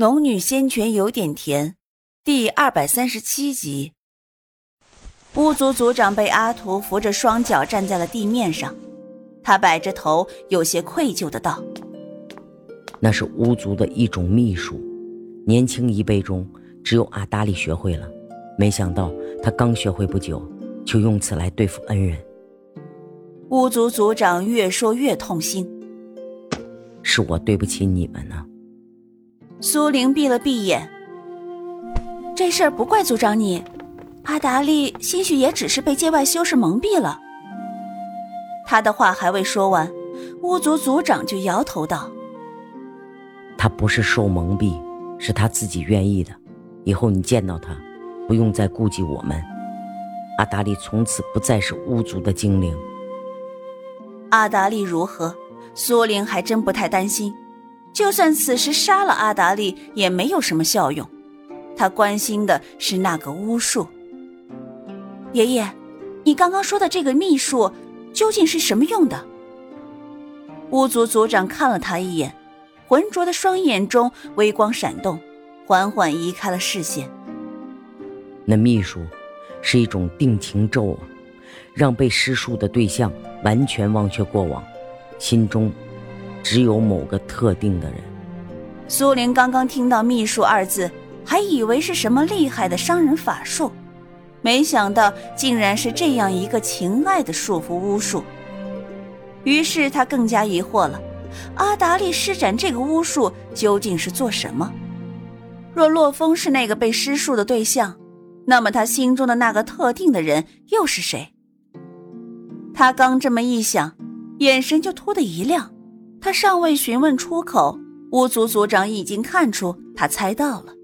农女仙泉有点甜，第二百三十七集。巫族族长被阿图扶着双脚站在了地面上，他摆着头，有些愧疚的道：“那是巫族的一种秘术，年轻一辈中只有阿达利学会了。没想到他刚学会不久，就用此来对付恩人。”巫族族长越说越痛心：“是我对不起你们呢。”苏玲闭了闭眼，这事儿不怪族长你，阿达利兴许也只是被界外修士蒙蔽了。他的话还未说完，巫族族长就摇头道：“他不是受蒙蔽，是他自己愿意的。以后你见到他，不用再顾忌我们。阿达利从此不再是巫族的精灵。阿达利如何，苏玲还真不太担心。”就算此时杀了阿达利，也没有什么效用。他关心的是那个巫术。爷爷，你刚刚说的这个秘术究竟是什么用的？巫族族长看了他一眼，浑浊的双眼中微光闪动，缓缓移开了视线。那秘术是一种定情咒啊，让被施术的对象完全忘却过往，心中。只有某个特定的人。苏玲刚刚听到“秘术”二字，还以为是什么厉害的伤人法术，没想到竟然是这样一个情爱的束缚巫术。于是他更加疑惑了：阿达利施展这个巫术究竟是做什么？若洛风是那个被施术的对象，那么他心中的那个特定的人又是谁？他刚这么一想，眼神就突的一亮。他尚未询问出口，巫族族长已经看出他猜到了。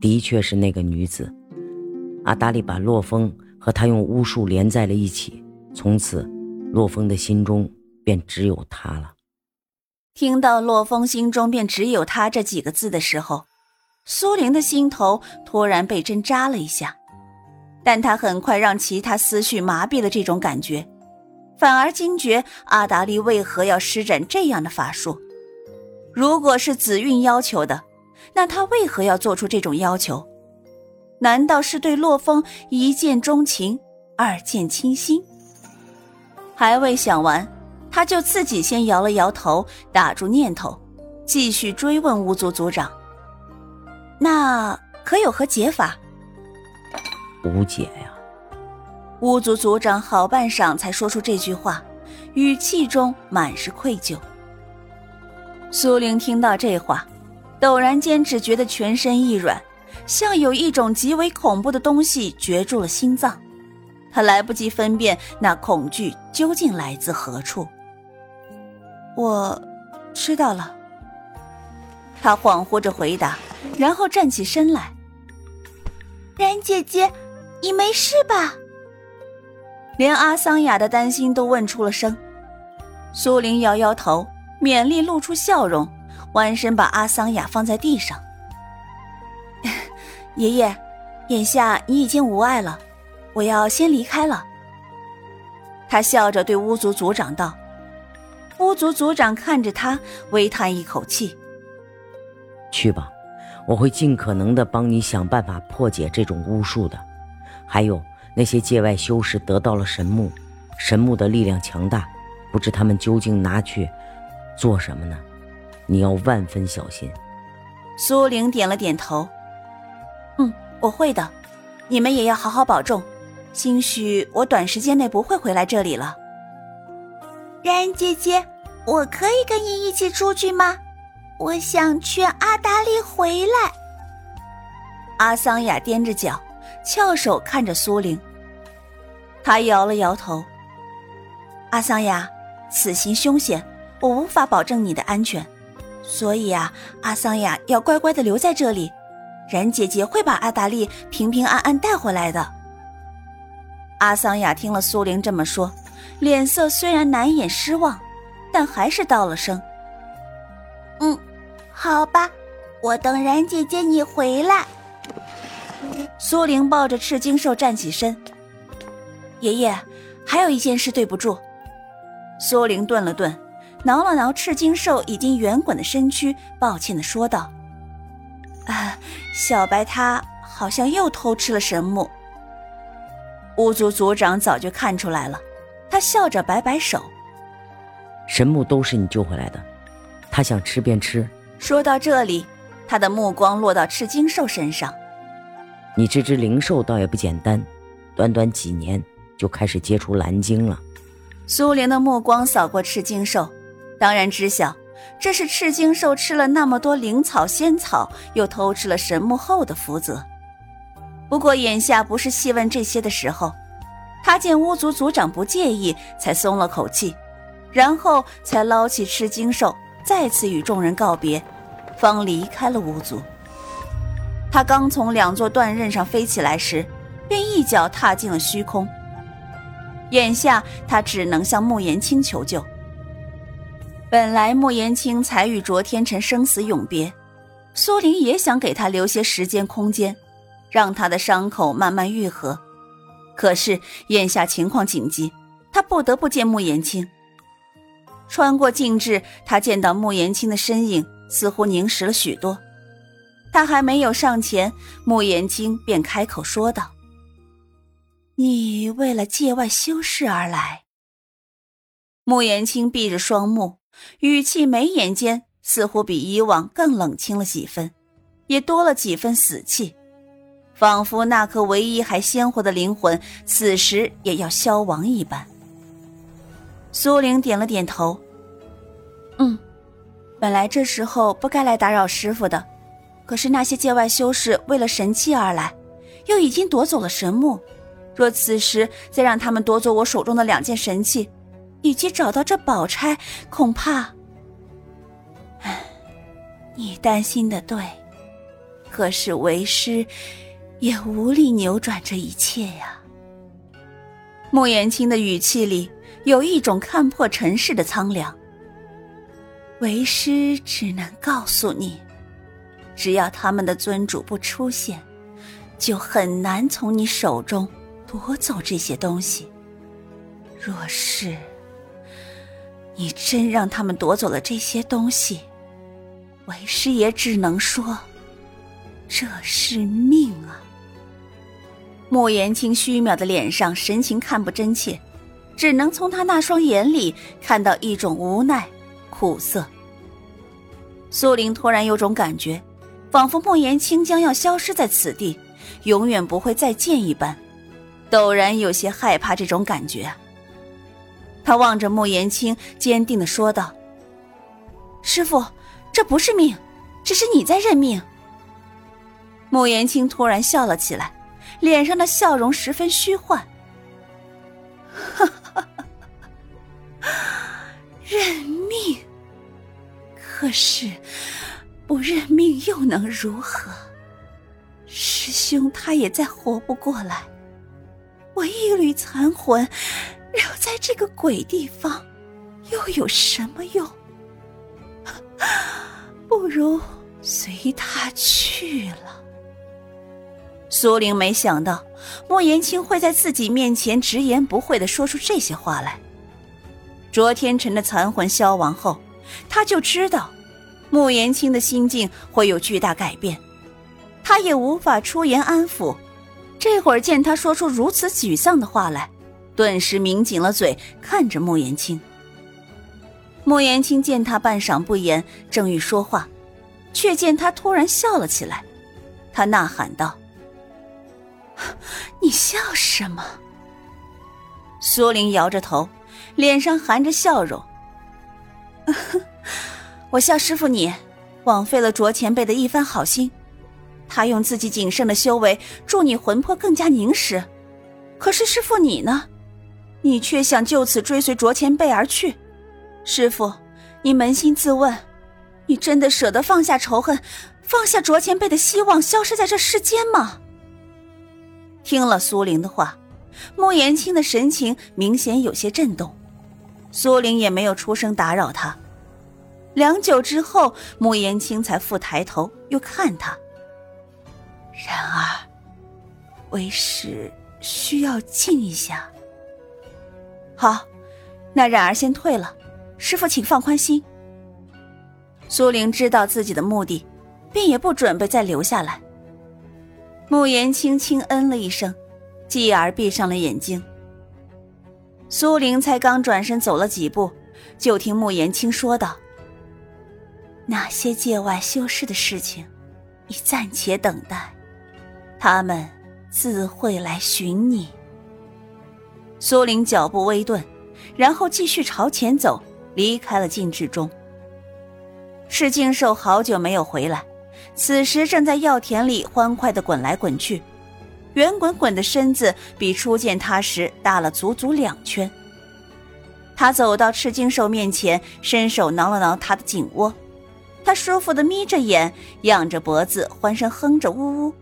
的确是那个女子，阿达里把洛风和他用巫术连在了一起，从此，洛风的心中便只有他了。听到“洛风心中便只有他”这几个字的时候，苏玲的心头突然被针扎了一下，但她很快让其他思绪麻痹了这种感觉。反而惊觉阿达利为何要施展这样的法术？如果是紫韵要求的，那他为何要做出这种要求？难道是对洛风一见钟情，二见倾心？还未想完，他就自己先摇了摇头，打住念头，继续追问巫族族长：“那可有何解法？”无解呀。巫族族长好半晌才说出这句话，语气中满是愧疚。苏玲听到这话，陡然间只觉得全身一软，像有一种极为恐怖的东西攫住了心脏。她来不及分辨那恐惧究竟来自何处。我知道了。她恍惚着回答，然后站起身来。然姐姐，你没事吧？连阿桑雅的担心都问出了声，苏玲摇摇头，勉力露出笑容，弯身把阿桑雅放在地上。爷爷，眼下你已经无碍了，我要先离开了。他笑着对巫族族长道。巫族族长看着他，微叹一口气：“去吧，我会尽可能的帮你想办法破解这种巫术的。还有。”那些界外修士得到了神木，神木的力量强大，不知他们究竟拿去做什么呢？你要万分小心。苏玲点了点头，嗯，我会的。你们也要好好保重。兴许我短时间内不会回来这里了。然姐姐，我可以跟你一起出去吗？我想劝阿达利回来。阿桑雅踮着脚。翘首看着苏玲，他摇了摇头。阿桑雅，此行凶险，我无法保证你的安全，所以啊，阿桑雅要乖乖的留在这里。然姐姐会把阿达利平平安安带回来的。阿桑雅听了苏玲这么说，脸色虽然难掩失望，但还是道了声：“嗯，好吧，我等然姐姐你回来。”苏玲抱着赤金兽站起身。爷爷，还有一件事对不住。苏玲顿了顿，挠了挠赤金兽已经圆滚的身躯，抱歉的说道：“啊小白他好像又偷吃了神木。巫族族长早就看出来了，他笑着摆摆手：“神木都是你救回来的，他想吃便吃。”说到这里，他的目光落到赤金兽身上：“你这只灵兽倒也不简单，短短几年就开始接触蓝晶了。”苏玲的目光扫过赤鲸兽，当然知晓这是赤鲸兽吃了那么多灵草仙草，又偷吃了神木后的福泽。不过眼下不是细问这些的时候，他见巫族族长不介意，才松了口气，然后才捞起赤鲸兽，再次与众人告别，方离开了巫族。他刚从两座断刃上飞起来时，便一脚踏进了虚空。眼下他只能向穆言青求救。本来穆言青才与卓天辰生死永别，苏玲也想给他留些时间空间。让他的伤口慢慢愈合，可是眼下情况紧急，他不得不见穆言青。穿过静置，他见到穆言青的身影似乎凝实了许多。他还没有上前，穆言青便开口说道：“你为了界外修士而来。”穆延青闭着双目，语气眉眼间似乎比以往更冷清了几分，也多了几分死气。仿佛那颗唯一还鲜活的灵魂，此时也要消亡一般。苏玲点了点头，嗯，本来这时候不该来打扰师傅的，可是那些界外修士为了神器而来，又已经夺走了神木，若此时再让他们夺走我手中的两件神器，以及找到这宝钗，恐怕……唉，你担心的对，可是为师。也无力扭转这一切呀。穆言青的语气里有一种看破尘世的苍凉。为师只能告诉你，只要他们的尊主不出现，就很难从你手中夺走这些东西。若是你真让他们夺走了这些东西，为师也只能说，这是命啊。穆言清虚渺的脸上神情看不真切，只能从他那双眼里看到一种无奈、苦涩。苏玲突然有种感觉，仿佛穆言青将要消失在此地，永远不会再见一般，陡然有些害怕这种感觉。他望着穆言青，坚定的说道：“师傅，这不是命，只是你在认命。”穆言青突然笑了起来。脸上的笑容十分虚幻。哈哈，认命。可是不认命又能如何？师兄他也再活不过来，我一缕残魂留在这个鬼地方，又有什么用？不如随他去了。苏玲没想到莫言青会在自己面前直言不讳的说出这些话来。卓天辰的残魂消亡后，他就知道莫言青的心境会有巨大改变，他也无法出言安抚。这会儿见他说出如此沮丧的话来，顿时抿紧了嘴，看着莫言青。莫言青见他半晌不言，正欲说话，却见他突然笑了起来，他呐喊道。你笑什么？苏玲摇着头，脸上含着笑容。我笑师傅你，枉费了卓前辈的一番好心。他用自己仅剩的修为助你魂魄更加凝实，可是师傅你呢？你却想就此追随卓前辈而去。师傅，你扪心自问，你真的舍得放下仇恨，放下卓前辈的希望，消失在这世间吗？听了苏玲的话，穆言青的神情明显有些震动。苏玲也没有出声打扰他。良久之后，穆言青才复抬头，又看他。然而，为师需要静一下。好，那冉儿先退了，师傅请放宽心。苏玲知道自己的目的，便也不准备再留下来。慕言轻轻嗯了一声，继而闭上了眼睛。苏玲才刚转身走了几步，就听慕言青说道：“那些界外修士的事情，你暂且等待，他们自会来寻你。”苏玲脚步微顿，然后继续朝前走，离开了禁制中。赤金兽好久没有回来，此时正在药田里欢快地滚来滚去，圆滚滚的身子比初见他时大了足足两圈。他走到赤金兽面前，伸手挠了挠他的颈窝，他舒服地眯着眼，仰着脖子，欢声哼着，呜呜。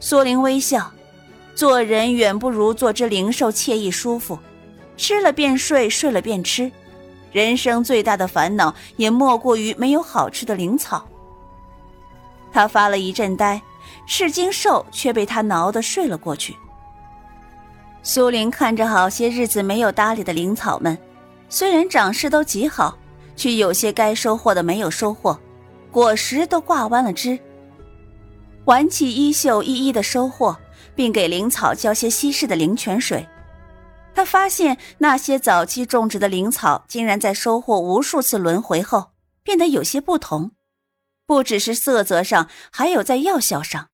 苏玲微笑。做人远不如做只灵兽惬意舒服，吃了便睡，睡了便吃。人生最大的烦恼也莫过于没有好吃的灵草。他发了一阵呆，赤金兽却被他挠得睡了过去。苏玲看着好些日子没有搭理的灵草们，虽然长势都极好，却有些该收获的没有收获，果实都挂弯了枝。挽起衣袖，一一的收获。并给灵草浇些稀释的灵泉水，他发现那些早期种植的灵草竟然在收获无数次轮回后变得有些不同，不只是色泽上，还有在药效上。